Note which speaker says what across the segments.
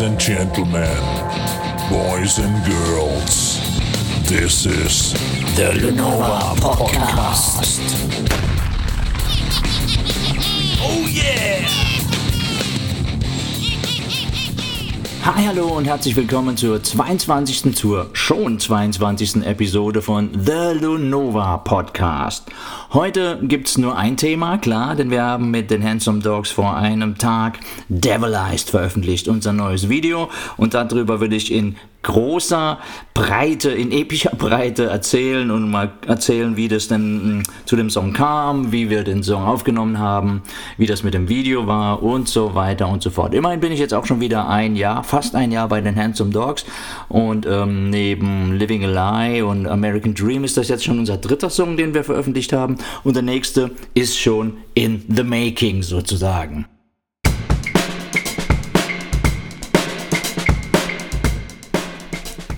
Speaker 1: Ladies and gentlemen, boys and girls, this is
Speaker 2: The Lenova Podcast.
Speaker 1: Oh yeah!
Speaker 2: Hi, hallo und herzlich willkommen zur 22. zur schon 22. Episode von The Lunova Podcast. Heute gibt's nur ein Thema, klar, denn wir haben mit den Handsome Dogs vor einem Tag Devilized veröffentlicht, unser neues Video. Und darüber würde ich in großer Breite, in epischer Breite erzählen und mal erzählen, wie das denn mh, zu dem Song kam, wie wir den Song aufgenommen haben, wie das mit dem Video war und so weiter und so fort. Immerhin bin ich jetzt auch schon wieder ein Jahr, fast ein Jahr bei den Handsome Dogs und ähm, neben Living a Lie und American Dream ist das jetzt schon unser dritter Song, den wir veröffentlicht haben und der nächste ist schon in the making sozusagen.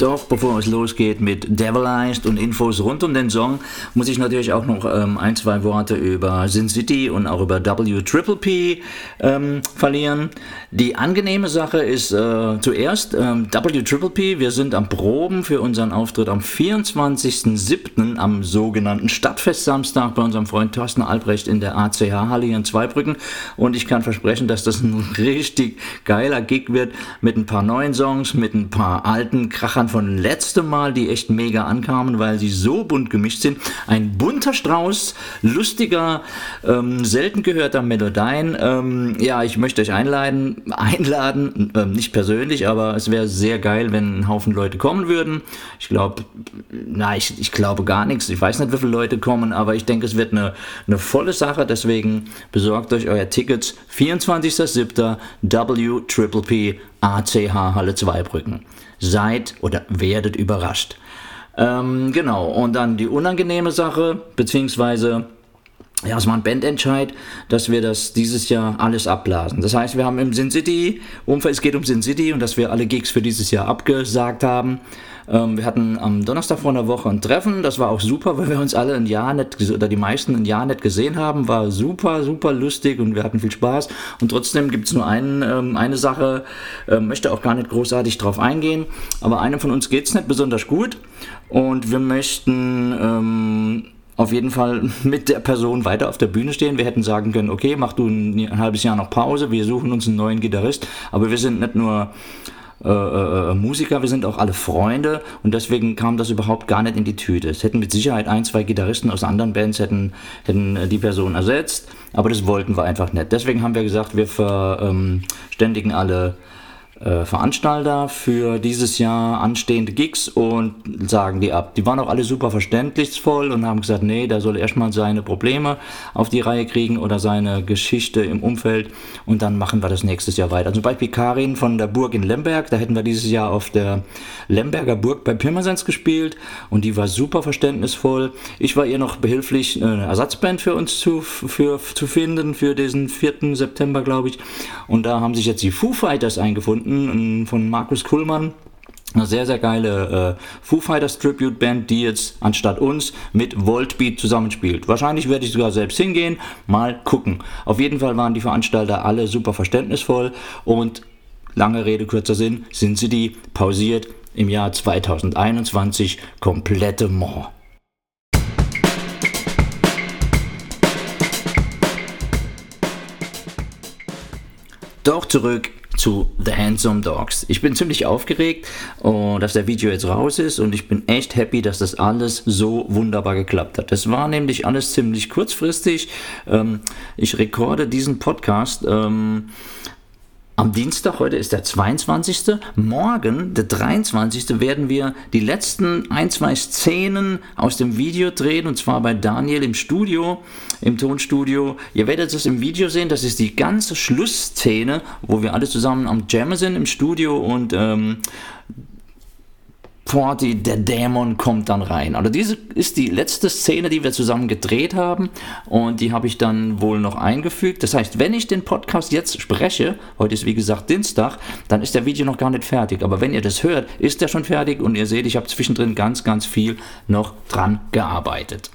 Speaker 2: Doch bevor es losgeht mit Devilized und Infos rund um den Song, muss ich natürlich auch noch ähm, ein, zwei Worte über Sin City und auch über W Triple P ähm, verlieren. Die angenehme Sache ist äh, zuerst ähm, W Triple P. Wir sind am Proben für unseren Auftritt am 24.07. am sogenannten Stadtfest Samstag bei unserem Freund Thorsten Albrecht in der ACH-Halle hier in Zweibrücken. Und ich kann versprechen, dass das ein richtig geiler Gig wird mit ein paar neuen Songs, mit ein paar alten Krachern von letztem Mal, die echt mega ankamen, weil sie so bunt gemischt sind. Ein bunter Strauß, lustiger, ähm, selten gehörter Melodien. Ähm, ja, ich möchte euch einladen, einladen, ähm, nicht persönlich, aber es wäre sehr geil, wenn ein Haufen Leute kommen würden. Ich glaube, na, ich, ich glaube gar nichts. Ich weiß nicht, wie viele Leute kommen, aber ich denke, es wird eine, eine volle Sache. Deswegen besorgt euch euer Tickets. 24.07. W Triple P ACH Halle Zweibrücken. Seid oder werdet überrascht. Ähm, genau, und dann die unangenehme Sache, beziehungsweise ja, es war ein Bandentscheid, dass wir das dieses Jahr alles abblasen. Das heißt, wir haben im Sin City Umfeld, es geht um Sin City und dass wir alle Gigs für dieses Jahr abgesagt haben. Ähm, wir hatten am Donnerstag vor einer Woche ein Treffen, das war auch super, weil wir uns alle ein Jahr nicht, oder die meisten ein Jahr nicht gesehen haben. War super, super lustig und wir hatten viel Spaß. Und trotzdem gibt es nur einen, ähm, eine Sache, äh, möchte auch gar nicht großartig drauf eingehen, aber einem von uns geht es nicht besonders gut und wir möchten. Ähm, auf jeden Fall mit der Person weiter auf der Bühne stehen. Wir hätten sagen können, okay, mach du ein, ein halbes Jahr noch Pause, wir suchen uns einen neuen Gitarrist, aber wir sind nicht nur äh, äh, Musiker, wir sind auch alle Freunde und deswegen kam das überhaupt gar nicht in die Tüte. Es hätten mit Sicherheit ein, zwei Gitarristen aus anderen Bands hätten, hätten die Person ersetzt, aber das wollten wir einfach nicht. Deswegen haben wir gesagt, wir verständigen alle äh, Veranstalter für dieses Jahr anstehende Gigs und sagen die ab. Die waren auch alle super verständnisvoll und haben gesagt, nee, da soll erstmal seine Probleme auf die Reihe kriegen oder seine Geschichte im Umfeld und dann machen wir das nächstes Jahr weiter. Zum Beispiel Karin von der Burg in Lemberg, da hätten wir dieses Jahr auf der Lemberger Burg bei Pirmasens gespielt und die war super verständnisvoll. Ich war ihr noch behilflich, eine Ersatzband für uns zu, für, zu finden für diesen 4. September, glaube ich. Und da haben sich jetzt die Foo Fighters eingefunden von Markus Kuhlmann. Eine sehr, sehr geile äh, Foo Fighters Tribute Band, die jetzt anstatt uns mit Voltbeat zusammenspielt. Wahrscheinlich werde ich sogar selbst hingehen, mal gucken. Auf jeden Fall waren die Veranstalter alle super verständnisvoll und lange Rede, kurzer Sinn, sind sie die pausiert im Jahr 2021 komplette Mord. Doch zurück zu The Handsome Dogs. Ich bin ziemlich aufgeregt, oh, dass der Video jetzt raus ist und ich bin echt happy, dass das alles so wunderbar geklappt hat. Das war nämlich alles ziemlich kurzfristig. Ähm, ich rekorde diesen Podcast. Ähm, am Dienstag, heute ist der 22. Morgen, der 23. werden wir die letzten ein, zwei Szenen aus dem Video drehen und zwar bei Daniel im Studio, im Tonstudio. Ihr werdet es im Video sehen, das ist die ganze Schlussszene, wo wir alle zusammen am Jammen sind im Studio und ähm, Forty, der Dämon kommt dann rein. Also diese ist die letzte Szene, die wir zusammen gedreht haben und die habe ich dann wohl noch eingefügt. Das heißt, wenn ich den Podcast jetzt spreche, heute ist wie gesagt Dienstag, dann ist der Video noch gar nicht fertig. Aber wenn ihr das hört, ist er schon fertig und ihr seht, ich habe zwischendrin ganz, ganz viel noch dran gearbeitet.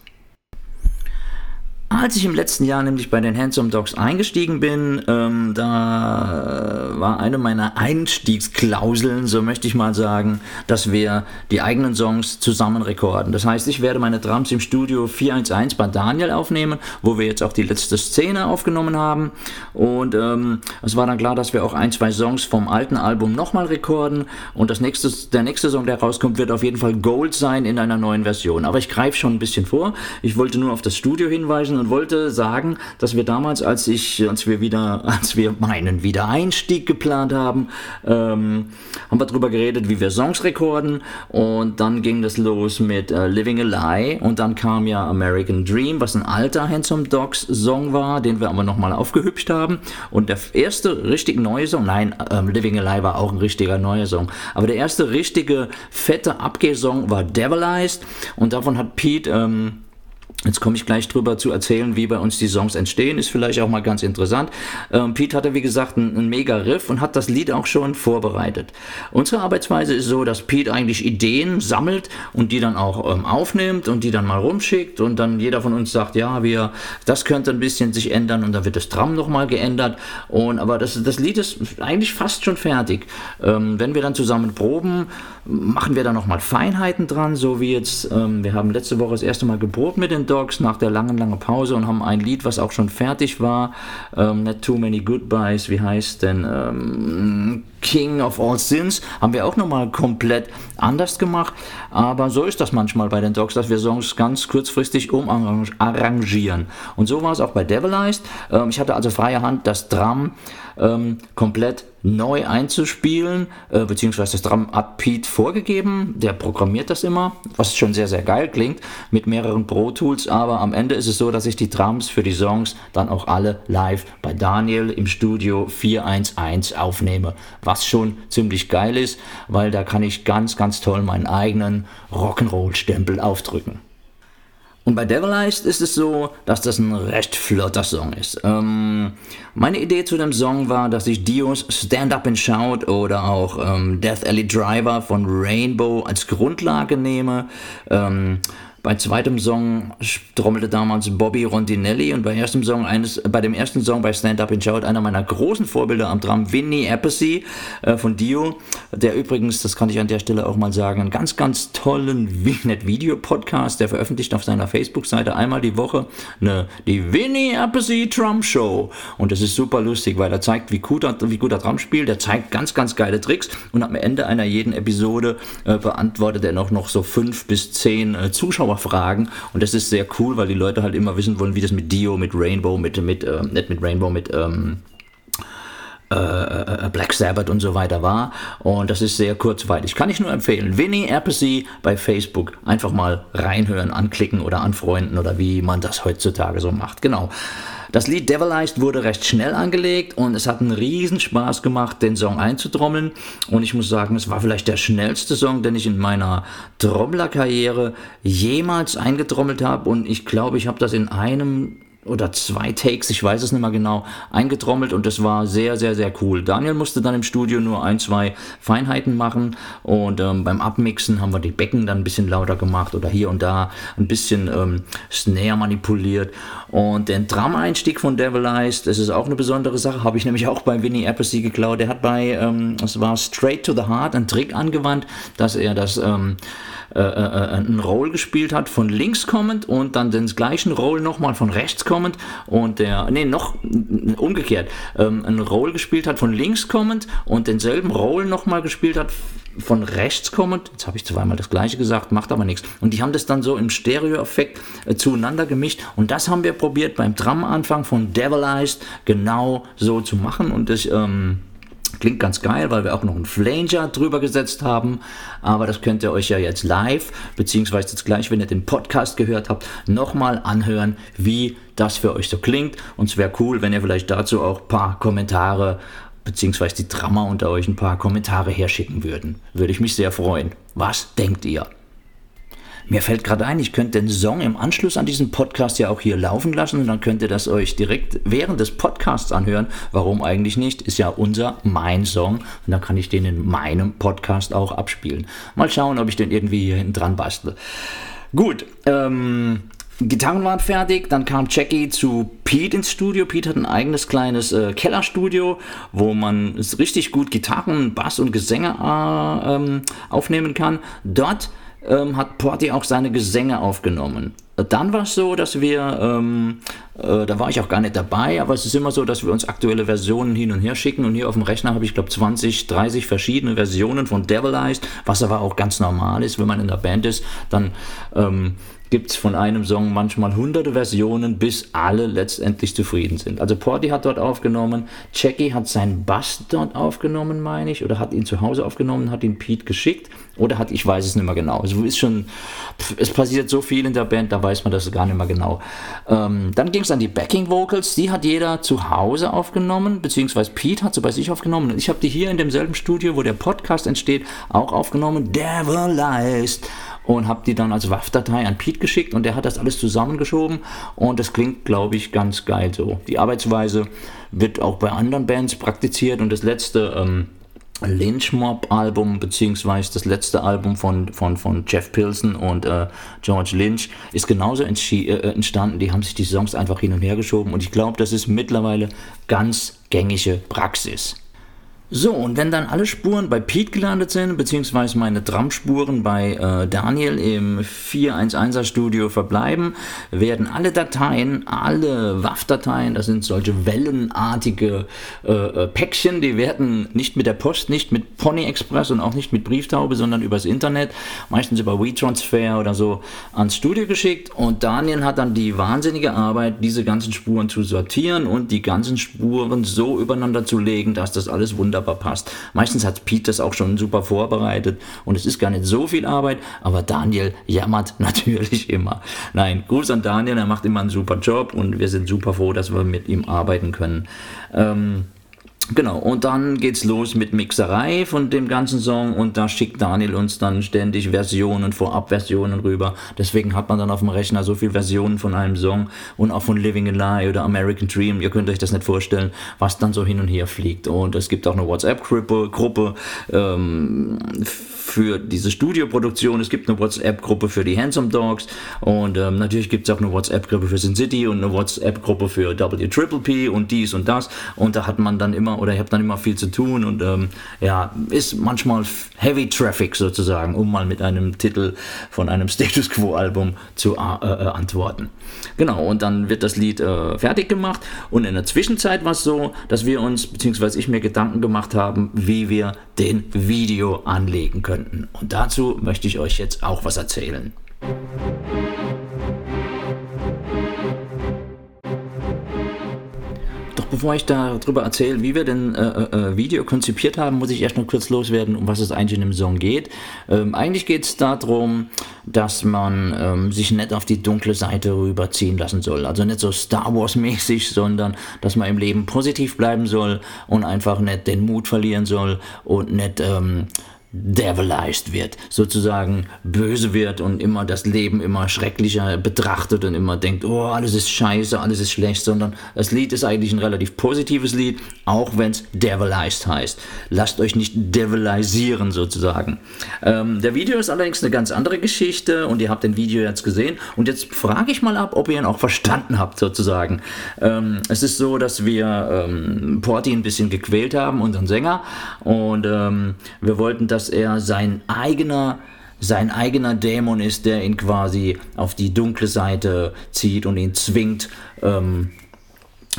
Speaker 2: Als ich im letzten Jahr nämlich bei den Handsome Dogs eingestiegen bin, ähm, da war eine meiner Einstiegsklauseln, so möchte ich mal sagen, dass wir die eigenen Songs zusammen rekorden. Das heißt, ich werde meine Drums im Studio 411 bei Daniel aufnehmen, wo wir jetzt auch die letzte Szene aufgenommen haben. Und ähm, es war dann klar, dass wir auch ein, zwei Songs vom alten Album nochmal rekorden. Und das nächste, der nächste Song, der rauskommt, wird auf jeden Fall Gold sein in einer neuen Version. Aber ich greife schon ein bisschen vor. Ich wollte nur auf das Studio hinweisen und wollte sagen, dass wir damals, als ich, als wir wieder, als wir meinen Wiedereinstieg geplant haben, ähm, haben wir darüber geredet, wie wir Songs rekorden. Und dann ging das los mit äh, Living a Lie. Und dann kam ja American Dream, was ein alter Handsome Dogs Song war, den wir aber nochmal aufgehübscht haben. Und der erste richtig neue Song, nein, ähm, Living a Lie war auch ein richtiger neuer Song. Aber der erste richtige fette Abgeh-Song war Devilized. Und davon hat Pete, ähm, Jetzt komme ich gleich drüber zu erzählen, wie bei uns die Songs entstehen, ist vielleicht auch mal ganz interessant. Ähm, Pete hatte, wie gesagt, einen, einen mega Riff und hat das Lied auch schon vorbereitet. Unsere Arbeitsweise ist so, dass Pete eigentlich Ideen sammelt und die dann auch ähm, aufnimmt und die dann mal rumschickt und dann jeder von uns sagt, ja, wir, das könnte ein bisschen sich ändern und dann wird das Drum nochmal geändert. Und, aber das, das Lied ist eigentlich fast schon fertig. Ähm, wenn wir dann zusammen proben, machen wir da nochmal Feinheiten dran, so wie jetzt, ähm, wir haben letzte Woche das erste Mal geprobt mit den Dogs nach der langen, langen Pause und haben ein Lied, was auch schon fertig war, ähm, Not Too Many Goodbyes, wie heißt denn, ähm, King of All Sins, haben wir auch nochmal komplett anders gemacht, aber so ist das manchmal bei den Dogs, dass wir Songs ganz kurzfristig umarrangieren. Und so war es auch bei Devilized. Ähm, ich hatte also freie Hand, das Drum ähm, komplett neu einzuspielen, äh, beziehungsweise das Drum hat Pete vorgegeben, der programmiert das immer, was schon sehr, sehr geil klingt, mit mehreren Pro Tools, aber am Ende ist es so, dass ich die Drums für die Songs dann auch alle live bei Daniel im Studio 411 aufnehme, was schon ziemlich geil ist, weil da kann ich ganz, ganz toll meinen eigenen Rock'n'Roll-Stempel aufdrücken. Und bei Devilized ist es so, dass das ein recht flotter Song ist. Ähm, meine Idee zu dem Song war, dass ich Dios Stand Up and Shout oder auch ähm, Death Alley Driver von Rainbow als Grundlage nehme. Ähm, bei zweitem Song trommelte damals Bobby Rondinelli und bei, erstem Song eines, bei dem ersten Song bei Stand Up and Shout einer meiner großen Vorbilder am Drum, Vinny Appice äh, von Dio, der übrigens, das kann ich an der Stelle auch mal sagen, einen ganz, ganz tollen Video-Podcast, der veröffentlicht auf seiner Facebook-Seite einmal die Woche eine, die Vinny Appice Drum Show. Und das ist super lustig, weil er zeigt, wie gut er, wie gut er Drum spielt, er zeigt ganz, ganz geile Tricks und am Ende einer jeden Episode äh, beantwortet er noch, noch so fünf bis zehn äh, Zuschauer Fragen und das ist sehr cool, weil die Leute halt immer wissen wollen, wie das mit Dio, mit Rainbow, mit, mit äh, nicht mit Rainbow, mit ähm, äh, äh, Black Sabbath und so weiter war. Und das ist sehr kurzweilig. Kann ich nur empfehlen. Winnie Appice bei Facebook. Einfach mal reinhören, anklicken oder anfreunden oder wie man das heutzutage so macht. Genau. Das Lied Devilized wurde recht schnell angelegt und es hat einen riesen Spaß gemacht, den Song einzutrommeln. Und ich muss sagen, es war vielleicht der schnellste Song, den ich in meiner Trommlerkarriere jemals eingetrommelt habe. Und ich glaube, ich habe das in einem oder zwei Takes, ich weiß es nicht mehr genau, eingetrommelt und das war sehr, sehr, sehr cool. Daniel musste dann im Studio nur ein, zwei Feinheiten machen und ähm, beim Abmixen haben wir die Becken dann ein bisschen lauter gemacht oder hier und da ein bisschen ähm, Snare manipuliert und den Drum-Einstieg von Devilized, das ist auch eine besondere Sache, habe ich nämlich auch bei Winnie Appice geklaut. Der hat bei, ähm, es war Straight to the Heart, einen Trick angewandt, dass er das ähm, äh, äh, äh, einen Roll gespielt hat von links kommend und dann den gleichen Roll nochmal von rechts kommend und der, nee, noch umgekehrt, ähm, einen Roll gespielt hat von links kommend und denselben Roll nochmal gespielt hat von rechts kommend, jetzt habe ich zweimal das gleiche gesagt, macht aber nichts. Und die haben das dann so im Stereo-Effekt äh, zueinander gemischt und das haben wir probiert beim Drum-Anfang von Devilized genau so zu machen und das, ähm, Klingt ganz geil, weil wir auch noch einen Flanger drüber gesetzt haben. Aber das könnt ihr euch ja jetzt live, beziehungsweise jetzt gleich, wenn ihr den Podcast gehört habt, nochmal anhören, wie das für euch so klingt. Und es wäre cool, wenn ihr vielleicht dazu auch ein paar Kommentare, beziehungsweise die Drama unter euch ein paar Kommentare herschicken würden. Würde ich mich sehr freuen. Was denkt ihr? Mir fällt gerade ein, ich könnte den Song im Anschluss an diesen Podcast ja auch hier laufen lassen und dann könnt ihr das euch direkt während des Podcasts anhören. Warum eigentlich nicht? Ist ja unser, mein Song und dann kann ich den in meinem Podcast auch abspielen. Mal schauen, ob ich den irgendwie hier hinten dran bastle. Gut, ähm, Gitarren waren fertig, dann kam Jackie zu Pete ins Studio. Pete hat ein eigenes kleines äh, Kellerstudio, wo man richtig gut Gitarren, Bass und Gesänge äh, ähm, aufnehmen kann. Dort ähm, hat Porty auch seine Gesänge aufgenommen. Dann war es so, dass wir, ähm, äh, da war ich auch gar nicht dabei, aber es ist immer so, dass wir uns aktuelle Versionen hin und her schicken und hier auf dem Rechner habe ich, glaube 20, 30 verschiedene Versionen von Devilized, was aber auch ganz normal ist, wenn man in der Band ist, dann ähm, gibt es von einem Song manchmal hunderte Versionen, bis alle letztendlich zufrieden sind. Also Porty hat dort aufgenommen, Jackie hat seinen Bass dort aufgenommen, meine ich, oder hat ihn zu Hause aufgenommen, hat ihn Pete geschickt, oder hat, ich weiß es nicht mehr genau. Es ist schon, es passiert so viel in der Band, da weiß man das gar nicht mehr genau. Ähm, dann ging es an die Backing Vocals, die hat jeder zu Hause aufgenommen, beziehungsweise Pete hat sie bei sich aufgenommen. Ich habe die hier in demselben Studio, wo der Podcast entsteht, auch aufgenommen. Devilized und habe die dann als WAV-Datei an Pete geschickt und der hat das alles zusammengeschoben und das klingt, glaube ich, ganz geil so. Die Arbeitsweise wird auch bei anderen Bands praktiziert und das letzte ähm, Lynch Mob Album, beziehungsweise das letzte Album von, von, von Jeff Pilson und äh, George Lynch, ist genauso äh, entstanden. Die haben sich die Songs einfach hin und her geschoben und ich glaube, das ist mittlerweile ganz gängige Praxis. So, und wenn dann alle Spuren bei Pete gelandet sind, beziehungsweise meine Drumspuren bei äh, Daniel im 411er Studio verbleiben, werden alle Dateien, alle WAV-Dateien, das sind solche wellenartige äh, äh, Päckchen, die werden nicht mit der Post, nicht mit Pony Express und auch nicht mit Brieftaube, sondern übers Internet, meistens über WeTransfer oder so, ans Studio geschickt. Und Daniel hat dann die wahnsinnige Arbeit, diese ganzen Spuren zu sortieren und die ganzen Spuren so übereinander zu legen, dass das alles wunderbar wunderbar passt. Meistens hat Pete das auch schon super vorbereitet und es ist gar nicht so viel Arbeit, aber Daniel jammert natürlich immer. Nein, Gruß an Daniel, er macht immer einen super Job und wir sind super froh, dass wir mit ihm arbeiten können. Ähm, Genau, und dann geht's los mit Mixerei von dem ganzen Song und da schickt Daniel uns dann ständig Versionen, Vorabversionen rüber. Deswegen hat man dann auf dem Rechner so viele Versionen von einem Song und auch von Living a Lie oder American Dream. Ihr könnt euch das nicht vorstellen, was dann so hin und her fliegt. Und es gibt auch eine WhatsApp-Gruppe Gruppe, ähm, für diese Studioproduktion. Es gibt eine WhatsApp-Gruppe für die Handsome Dogs und ähm, natürlich gibt es auch eine WhatsApp-Gruppe für Sin City und eine WhatsApp-Gruppe für W Triple P und dies und das. Und da hat man dann immer oder ihr habt dann immer viel zu tun und ähm, ja, ist manchmal Heavy Traffic sozusagen, um mal mit einem Titel von einem Status Quo-Album zu äh, äh, antworten. Genau, und dann wird das Lied äh, fertig gemacht und in der Zwischenzeit war es so, dass wir uns, beziehungsweise ich mir Gedanken gemacht haben, wie wir den Video anlegen könnten. Und dazu möchte ich euch jetzt auch was erzählen. Bevor ich darüber erzähle, wie wir den äh, äh, äh, Video konzipiert haben, muss ich erst noch kurz loswerden, um was es eigentlich in dem Song geht. Ähm, eigentlich geht es darum, dass man ähm, sich nicht auf die dunkle Seite rüberziehen lassen soll. Also nicht so Star Wars-mäßig, sondern dass man im Leben positiv bleiben soll und einfach nicht den Mut verlieren soll und nicht... Ähm, devilized wird, sozusagen böse wird und immer das Leben immer schrecklicher betrachtet und immer denkt, oh, alles ist scheiße, alles ist schlecht, sondern das Lied ist eigentlich ein relativ positives Lied, auch wenn es devilized heißt. Lasst euch nicht devilisieren sozusagen. Ähm, der Video ist allerdings eine ganz andere Geschichte und ihr habt den Video jetzt gesehen und jetzt frage ich mal ab, ob ihr ihn auch verstanden habt sozusagen. Ähm, es ist so, dass wir ähm, Porty ein bisschen gequält haben, unseren Sänger, und ähm, wir wollten, dass dass er sein eigener sein eigener Dämon ist, der ihn quasi auf die dunkle Seite zieht und ihn zwingt ähm,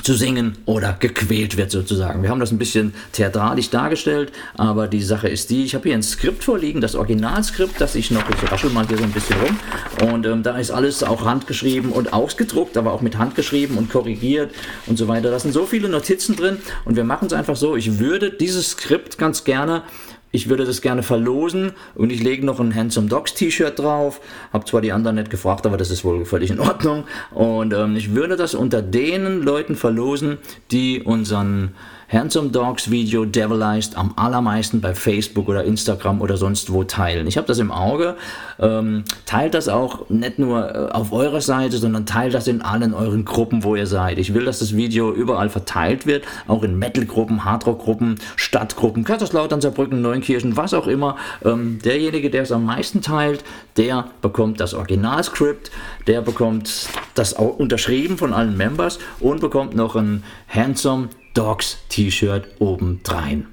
Speaker 2: zu singen oder gequält wird sozusagen. Wir haben das ein bisschen theatralisch dargestellt, aber die Sache ist die, ich habe hier ein Skript vorliegen, das Originalskript, das ich noch, ich raschel mal hier so ein bisschen rum und ähm, da ist alles auch handgeschrieben und ausgedruckt, aber auch mit Hand geschrieben und korrigiert und so weiter. Da sind so viele Notizen drin und wir machen es einfach so, ich würde dieses Skript ganz gerne ich würde das gerne verlosen und ich lege noch ein Handsome Dogs T-Shirt drauf. Hab zwar die anderen nicht gefragt, aber das ist wohl völlig in Ordnung. Und ähm, ich würde das unter den Leuten verlosen, die unseren Handsome Dogs Video Devilized am allermeisten bei Facebook oder Instagram oder sonst wo teilen. Ich habe das im Auge. Ähm, teilt das auch nicht nur äh, auf eurer Seite, sondern teilt das in allen euren Gruppen, wo ihr seid. Ich will, dass das Video überall verteilt wird, auch in Metal-Gruppen, Hardrock-Gruppen, Stadtgruppen, Kaiserslautern, Saarbrücken, Neunkirchen, was auch immer. Ähm, derjenige, der es am meisten teilt, der bekommt das Originalskript, der bekommt das auch unterschrieben von allen Members und bekommt noch ein Handsome Dogs T-Shirt obendrein.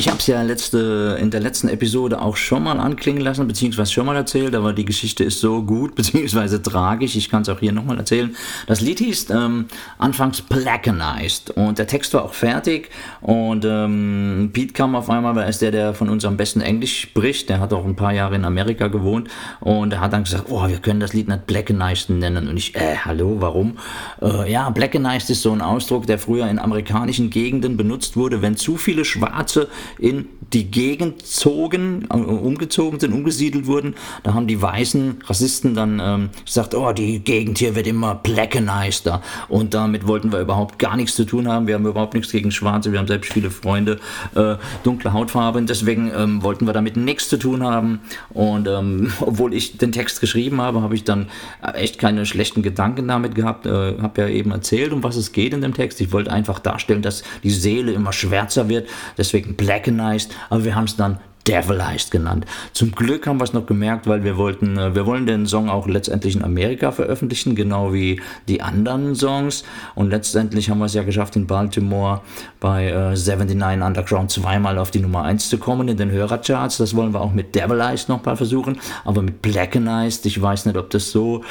Speaker 2: Ich habe es ja letzte, in der letzten Episode auch schon mal anklingen lassen, beziehungsweise schon mal erzählt, aber die Geschichte ist so gut, beziehungsweise tragisch, ich kann es auch hier nochmal erzählen. Das Lied hieß ähm, anfangs Blackenized und der Text war auch fertig und ähm, Pete kam auf einmal, weil er ist der, der von uns am besten Englisch spricht, der hat auch ein paar Jahre in Amerika gewohnt und er hat dann gesagt, oh, wir können das Lied nicht Blackenized nennen und ich, äh, hallo, warum? Äh, ja, Blackenized ist so ein Ausdruck, der früher in amerikanischen Gegenden benutzt wurde, wenn zu viele Schwarze in die Gegend zogen, äh, umgezogen sind, umgesiedelt wurden. Da haben die weißen Rassisten dann ähm, gesagt, oh, die Gegend hier wird immer blackenized. Und damit wollten wir überhaupt gar nichts zu tun haben. Wir haben überhaupt nichts gegen Schwarze. Wir haben selbst viele Freunde, äh, dunkle Hautfarbe. Und deswegen ähm, wollten wir damit nichts zu tun haben. Und ähm, obwohl ich den Text geschrieben habe, habe ich dann echt keine schlechten Gedanken damit gehabt. Äh, habe ja eben erzählt, um was es geht in dem Text. Ich wollte einfach darstellen, dass die Seele immer schwärzer wird. Deswegen black Blackenized, aber wir haben es dann Devilized genannt. Zum Glück haben wir es noch gemerkt, weil wir wollten, äh, wir wollen den Song auch letztendlich in Amerika veröffentlichen, genau wie die anderen Songs. Und letztendlich haben wir es ja geschafft, in Baltimore bei äh, 79 Underground zweimal auf die Nummer 1 zu kommen in den Hörercharts. Das wollen wir auch mit Devilized noch mal versuchen. Aber mit Blackenized, ich weiß nicht, ob das so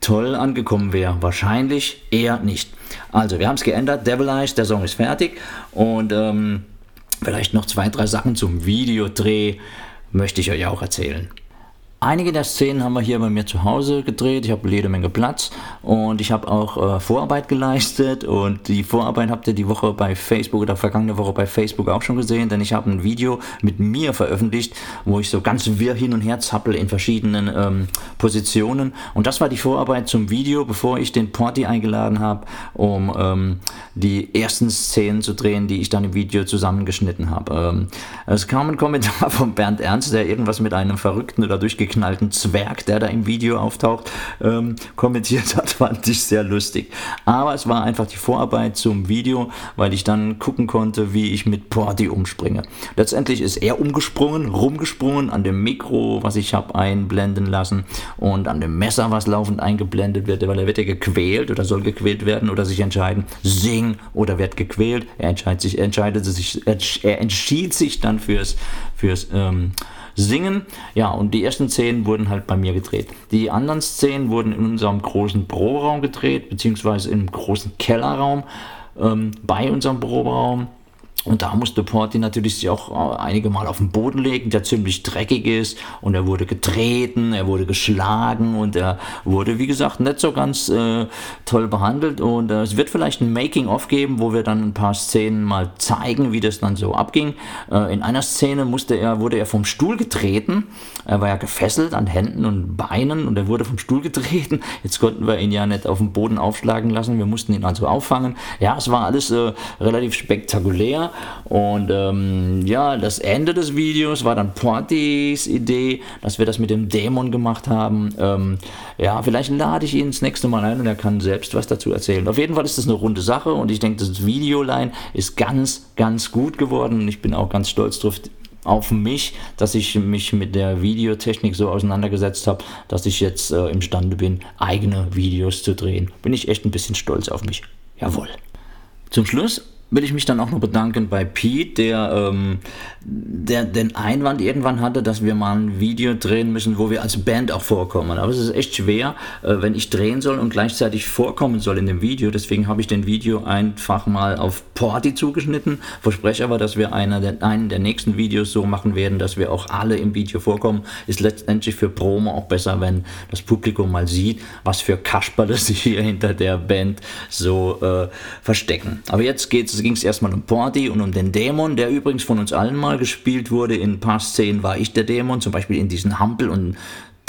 Speaker 2: toll angekommen wäre. Wahrscheinlich eher nicht. Also, wir haben es geändert. Devilized, der Song ist fertig. Und ähm, Vielleicht noch zwei, drei Sachen zum Videodreh möchte ich euch auch erzählen. Einige der Szenen haben wir hier bei mir zu Hause gedreht. Ich habe jede Menge Platz und ich habe auch äh, Vorarbeit geleistet und die Vorarbeit habt ihr die Woche bei Facebook oder vergangene Woche bei Facebook auch schon gesehen, denn ich habe ein Video mit mir veröffentlicht, wo ich so ganz wirr hin und her zappel in verschiedenen ähm, Positionen und das war die Vorarbeit zum Video, bevor ich den Porty eingeladen habe, um ähm, die ersten Szenen zu drehen, die ich dann im Video zusammengeschnitten habe. Ähm, es kam ein Kommentar von Bernd Ernst, der irgendwas mit einem Verrückten oder durchgeknallt durchgeknallten Zwerg, der da im Video auftaucht, ähm, kommentiert hat, fand ich sehr lustig. Aber es war einfach die Vorarbeit zum Video, weil ich dann gucken konnte, wie ich mit Porty umspringe. Letztendlich ist er umgesprungen, rumgesprungen an dem Mikro, was ich habe einblenden lassen und an dem Messer, was laufend eingeblendet wird, weil er wird ja gequält oder soll gequält werden oder sich entscheiden, sing oder wird gequält. Er entscheidet sich, entscheidet sich, er entschied sich dann fürs, fürs ähm, singen. Ja, und die ersten Szenen wurden halt bei mir gedreht. Die anderen Szenen wurden in unserem großen Büroraum gedreht, beziehungsweise im großen Kellerraum ähm, bei unserem Büroraum. Und da musste Porty natürlich sich auch äh, einige Mal auf den Boden legen, der ziemlich dreckig ist. Und er wurde getreten, er wurde geschlagen und er wurde, wie gesagt, nicht so ganz äh, toll behandelt. Und äh, es wird vielleicht ein Making-of geben, wo wir dann ein paar Szenen mal zeigen, wie das dann so abging. Äh, in einer Szene musste er, wurde er vom Stuhl getreten. Er war ja gefesselt an Händen und Beinen und er wurde vom Stuhl getreten. Jetzt konnten wir ihn ja nicht auf den Boden aufschlagen lassen. Wir mussten ihn also auffangen. Ja, es war alles äh, relativ spektakulär. Und ähm, ja, das Ende des Videos war dann Portys Idee, dass wir das mit dem Dämon gemacht haben. Ähm, ja, vielleicht lade ich ihn das nächste Mal ein und er kann selbst was dazu erzählen. Auf jeden Fall ist das eine runde Sache und ich denke, das Videoline ist ganz, ganz gut geworden und ich bin auch ganz stolz drauf, auf mich, dass ich mich mit der Videotechnik so auseinandergesetzt habe, dass ich jetzt äh, imstande bin, eigene Videos zu drehen. Bin ich echt ein bisschen stolz auf mich. Jawohl. Zum Schluss will ich mich dann auch noch bedanken bei Pete, der, ähm, der den Einwand irgendwann hatte, dass wir mal ein Video drehen müssen, wo wir als Band auch vorkommen. Aber es ist echt schwer, äh, wenn ich drehen soll und gleichzeitig vorkommen soll in dem Video. Deswegen habe ich den Video einfach mal auf Porty zugeschnitten. Verspreche aber, dass wir einer der, einen der nächsten Videos so machen werden, dass wir auch alle im Video vorkommen. Ist letztendlich für Promo auch besser, wenn das Publikum mal sieht, was für Kasperle sich hier hinter der Band so äh, verstecken. Aber jetzt geht es ging es erstmal um Porty und um den Dämon, der übrigens von uns allen mal gespielt wurde. In ein paar Szenen war ich der Dämon, zum Beispiel in diesen Hampel- und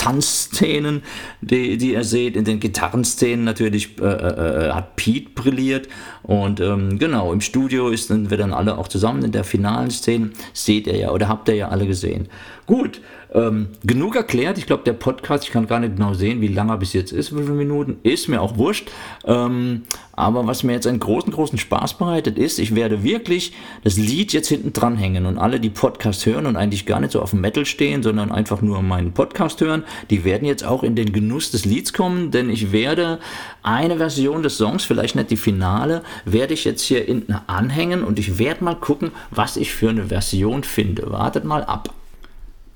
Speaker 2: Tanzszenen, die, die ihr seht. In den Gitarrenszenen natürlich äh, äh, äh, hat Pete brilliert. Und ähm, genau, im Studio ist dann, wir dann alle auch zusammen in der finalen Szene. Seht ihr ja oder habt ihr ja alle gesehen. Gut, ähm, genug erklärt. Ich glaube, der Podcast, ich kann gar nicht genau sehen, wie lange er bis jetzt ist, wie viele Minuten, ist mir auch wurscht. Ähm, aber was mir jetzt einen großen, großen Spaß bereitet ist, ich werde wirklich das Lied jetzt hinten dranhängen und alle, die Podcast hören und eigentlich gar nicht so auf dem Metal stehen, sondern einfach nur meinen Podcast hören, die werden jetzt auch in den Genuss des Lieds kommen, denn ich werde eine Version des Songs, vielleicht nicht die Finale, werde ich jetzt hier hinten anhängen und ich werde mal gucken, was ich für eine Version finde. Wartet mal ab.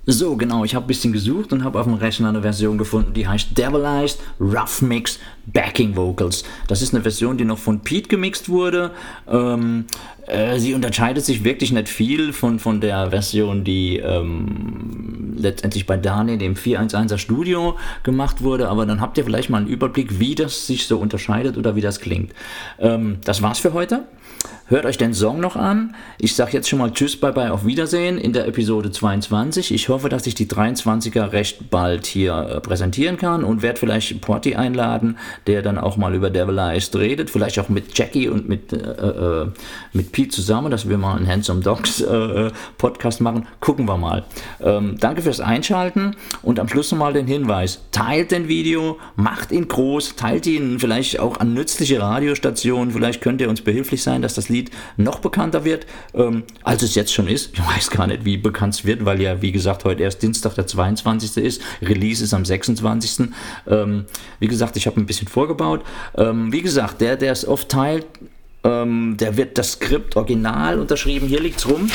Speaker 2: So, genau, ich habe ein bisschen gesucht und habe auf dem Rechner eine Version gefunden, die heißt Devilized Rough Mix Backing Vocals. Das ist eine Version, die noch von Pete gemixt wurde. Ähm, äh, sie unterscheidet sich wirklich nicht viel von, von der Version, die ähm, letztendlich bei Daniel, dem 411er Studio, gemacht wurde. Aber dann habt ihr vielleicht mal einen Überblick, wie das sich so unterscheidet oder wie das klingt. Ähm, das war's für heute. Hört euch den Song noch an. Ich sage jetzt schon mal Tschüss, bye bye, auf Wiedersehen in der Episode 22. Ich hoffe, dass ich die 23er recht bald hier äh, präsentieren kann und werde vielleicht Porty einladen, der dann auch mal über Devilized redet. Vielleicht auch mit Jackie und mit, äh, äh, mit Pete zusammen, dass wir mal einen Handsome Dogs äh, äh, Podcast machen. Gucken wir mal. Ähm, danke fürs Einschalten und am Schluss nochmal den Hinweis. Teilt den Video, macht ihn groß, teilt ihn vielleicht auch an nützliche Radiostationen. Vielleicht könnt ihr uns behilflich sein, dass das Lied noch bekannter wird, ähm, als es jetzt schon ist. Ich weiß gar nicht, wie bekannt es wird, weil ja, wie gesagt, heute erst Dienstag der 22. ist. Release ist am 26. Ähm, wie gesagt, ich habe ein bisschen vorgebaut. Ähm, wie gesagt, der, der es oft teilt, ähm, der wird das Skript original unterschrieben. Hier liegt es rum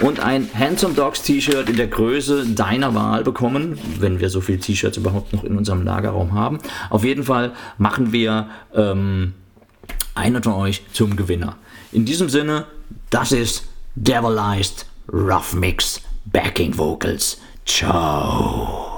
Speaker 2: und ein Handsome Dogs T-Shirt in der Größe deiner Wahl bekommen, wenn wir so viele T-Shirts überhaupt noch in unserem Lagerraum haben. Auf jeden Fall machen wir ähm, einen von euch zum Gewinner. In diesem Sinne, das ist Devilized Rough Mix Backing Vocals. Ciao.